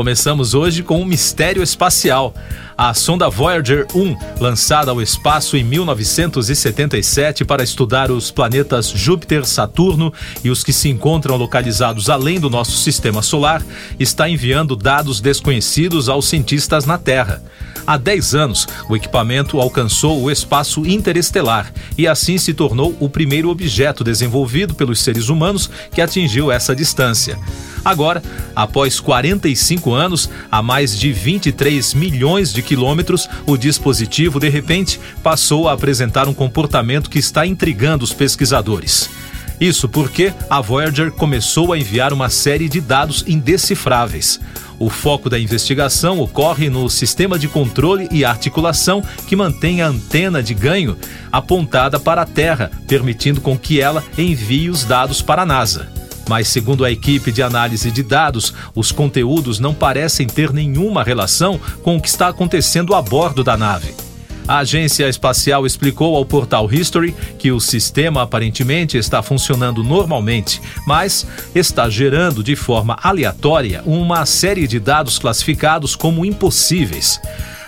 Começamos hoje com um mistério espacial. A sonda Voyager 1, lançada ao espaço em 1977 para estudar os planetas Júpiter, Saturno e os que se encontram localizados além do nosso sistema solar, está enviando dados desconhecidos aos cientistas na Terra. Há 10 anos, o equipamento alcançou o espaço interestelar e assim se tornou o primeiro objeto desenvolvido pelos seres humanos que atingiu essa distância. Agora, após 45 anos, a mais de 23 milhões de quilômetros, o dispositivo de repente passou a apresentar um comportamento que está intrigando os pesquisadores. Isso porque a Voyager começou a enviar uma série de dados indecifráveis. O foco da investigação ocorre no sistema de controle e articulação que mantém a antena de ganho apontada para a Terra, permitindo com que ela envie os dados para a NASA. Mas, segundo a equipe de análise de dados, os conteúdos não parecem ter nenhuma relação com o que está acontecendo a bordo da nave. A agência espacial explicou ao portal History que o sistema aparentemente está funcionando normalmente, mas está gerando de forma aleatória uma série de dados classificados como impossíveis.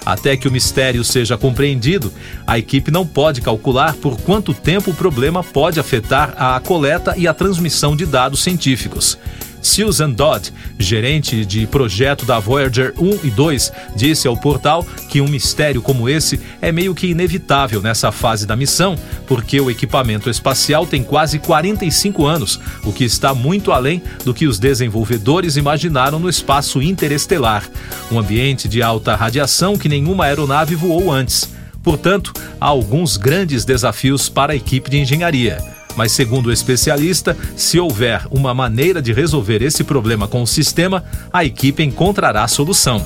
Até que o mistério seja compreendido, a equipe não pode calcular por quanto tempo o problema pode afetar a coleta e a transmissão de dados científicos. Susan Dodd, gerente de projeto da Voyager 1 e 2, disse ao portal que um mistério como esse é meio que inevitável nessa fase da missão, porque o equipamento espacial tem quase 45 anos, o que está muito além do que os desenvolvedores imaginaram no espaço interestelar, um ambiente de alta radiação que nenhuma aeronave voou antes. Portanto, há alguns grandes desafios para a equipe de engenharia. Mas, segundo o especialista, se houver uma maneira de resolver esse problema com o sistema, a equipe encontrará a solução.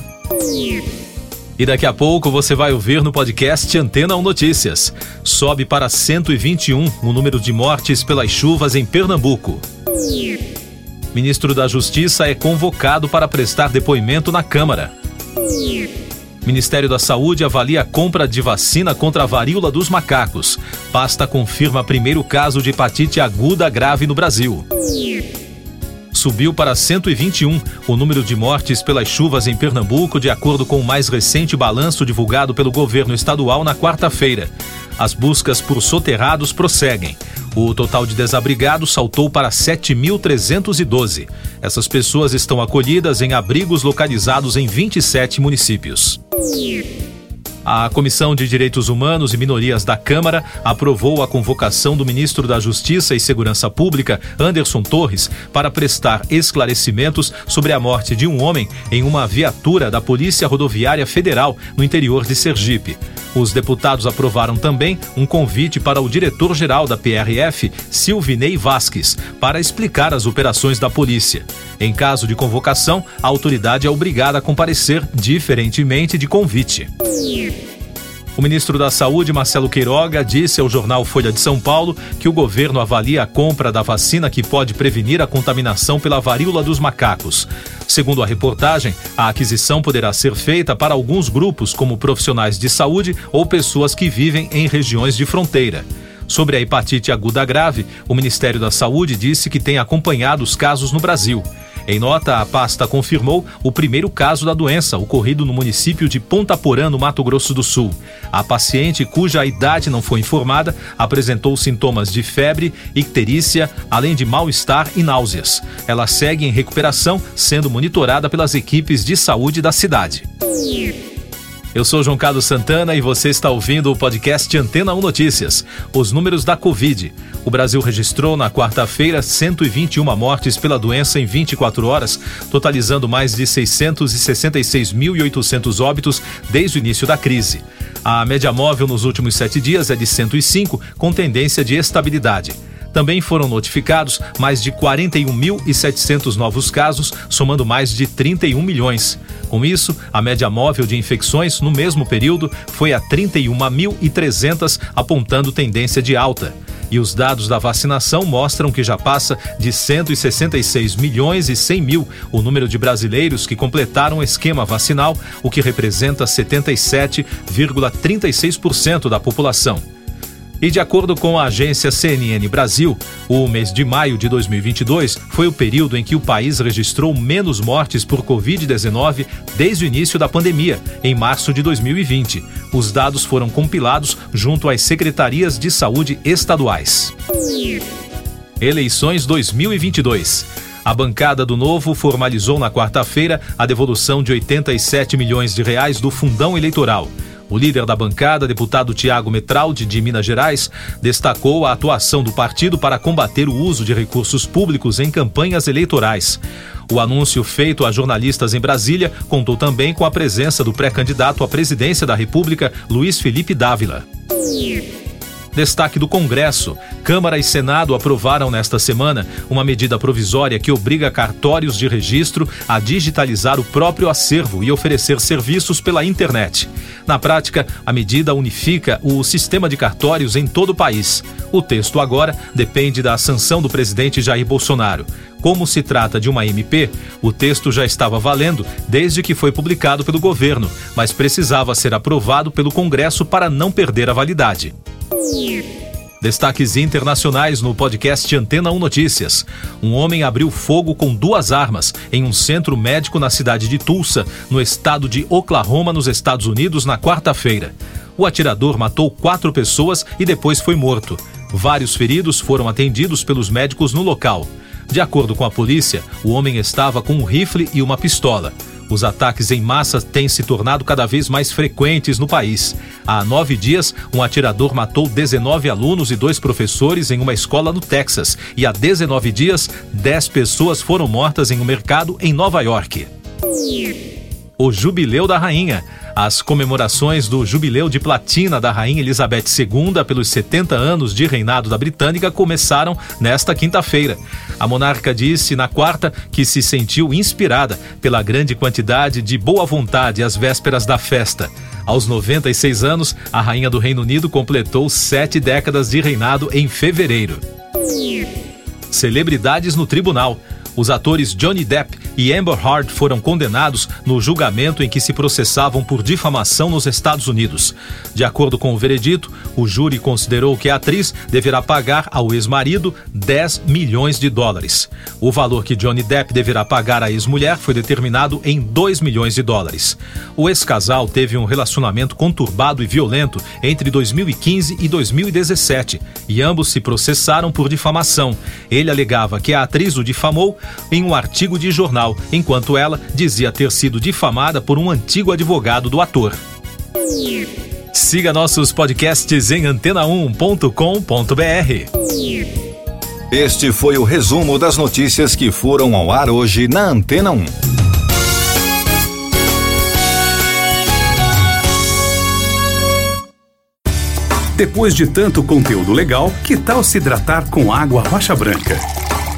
E daqui a pouco você vai ouvir no podcast Antena 1 Notícias. Sobe para 121 o número de mortes pelas chuvas em Pernambuco. Ministro da Justiça é convocado para prestar depoimento na Câmara. Ministério da Saúde avalia a compra de vacina contra a varíola dos macacos. Pasta confirma primeiro caso de hepatite aguda grave no Brasil. Subiu para 121 o número de mortes pelas chuvas em Pernambuco, de acordo com o mais recente balanço divulgado pelo governo estadual na quarta-feira. As buscas por soterrados prosseguem. O total de desabrigados saltou para 7.312. Essas pessoas estão acolhidas em abrigos localizados em 27 municípios. A Comissão de Direitos Humanos e Minorias da Câmara aprovou a convocação do ministro da Justiça e Segurança Pública, Anderson Torres, para prestar esclarecimentos sobre a morte de um homem em uma viatura da Polícia Rodoviária Federal no interior de Sergipe. Os deputados aprovaram também um convite para o diretor-geral da PRF, Silvinei Vasques, para explicar as operações da polícia. Em caso de convocação, a autoridade é obrigada a comparecer, diferentemente de convite. O ministro da Saúde, Marcelo Queiroga, disse ao jornal Folha de São Paulo que o governo avalia a compra da vacina que pode prevenir a contaminação pela varíola dos macacos. Segundo a reportagem, a aquisição poderá ser feita para alguns grupos, como profissionais de saúde ou pessoas que vivem em regiões de fronteira. Sobre a hepatite aguda grave, o Ministério da Saúde disse que tem acompanhado os casos no Brasil. Em nota, a pasta confirmou o primeiro caso da doença, ocorrido no município de Ponta Porã, no Mato Grosso do Sul. A paciente, cuja idade não foi informada, apresentou sintomas de febre, icterícia, além de mal-estar e náuseas. Ela segue em recuperação, sendo monitorada pelas equipes de saúde da cidade. Eu sou João Carlos Santana e você está ouvindo o podcast Antena 1 Notícias. Os números da Covid. O Brasil registrou na quarta-feira 121 mortes pela doença em 24 horas, totalizando mais de 666.800 óbitos desde o início da crise. A média móvel nos últimos sete dias é de 105, com tendência de estabilidade. Também foram notificados mais de 41.700 novos casos, somando mais de 31 milhões. Com isso, a média móvel de infecções no mesmo período foi a 31.300, apontando tendência de alta. E os dados da vacinação mostram que já passa de 166 milhões e 100 mil o número de brasileiros que completaram o esquema vacinal, o que representa 77,36% da população. E de acordo com a agência CNN Brasil, o mês de maio de 2022 foi o período em que o país registrou menos mortes por Covid-19 desde o início da pandemia, em março de 2020. Os dados foram compilados junto às secretarias de saúde estaduais. Eleições 2022. A bancada do Novo formalizou na quarta-feira a devolução de 87 milhões de reais do fundão eleitoral. O líder da bancada, deputado Tiago Metraldi, de Minas Gerais, destacou a atuação do partido para combater o uso de recursos públicos em campanhas eleitorais. O anúncio feito a jornalistas em Brasília contou também com a presença do pré-candidato à presidência da República, Luiz Felipe Dávila. Destaque do Congresso. Câmara e Senado aprovaram nesta semana uma medida provisória que obriga cartórios de registro a digitalizar o próprio acervo e oferecer serviços pela internet. Na prática, a medida unifica o sistema de cartórios em todo o país. O texto agora depende da sanção do presidente Jair Bolsonaro. Como se trata de uma MP, o texto já estava valendo desde que foi publicado pelo governo, mas precisava ser aprovado pelo Congresso para não perder a validade. Destaques internacionais no podcast Antena 1 Notícias. Um homem abriu fogo com duas armas em um centro médico na cidade de Tulsa, no estado de Oklahoma, nos Estados Unidos, na quarta-feira. O atirador matou quatro pessoas e depois foi morto. Vários feridos foram atendidos pelos médicos no local. De acordo com a polícia, o homem estava com um rifle e uma pistola. Os ataques em massa têm se tornado cada vez mais frequentes no país. Há nove dias, um atirador matou 19 alunos e dois professores em uma escola no Texas. E há 19 dias, 10 pessoas foram mortas em um mercado em Nova York. O Jubileu da Rainha. As comemorações do Jubileu de Platina da Rainha Elizabeth II pelos 70 anos de reinado da Britânica começaram nesta quinta-feira. A monarca disse na quarta que se sentiu inspirada pela grande quantidade de boa vontade às vésperas da festa. Aos 96 anos, a Rainha do Reino Unido completou sete décadas de reinado em fevereiro. Celebridades no tribunal. Os atores Johnny Depp e Amber Heard foram condenados no julgamento em que se processavam por difamação nos Estados Unidos. De acordo com o veredito, o júri considerou que a atriz deverá pagar ao ex-marido 10 milhões de dólares. O valor que Johnny Depp deverá pagar à ex-mulher foi determinado em 2 milhões de dólares. O ex-casal teve um relacionamento conturbado e violento entre 2015 e 2017 e ambos se processaram por difamação. Ele alegava que a atriz o difamou em um artigo de jornal, enquanto ela dizia ter sido difamada por um antigo advogado do ator. Siga nossos podcasts em antena1.com.br. Este foi o resumo das notícias que foram ao ar hoje na Antena 1. Depois de tanto conteúdo legal, que tal se hidratar com água rocha branca?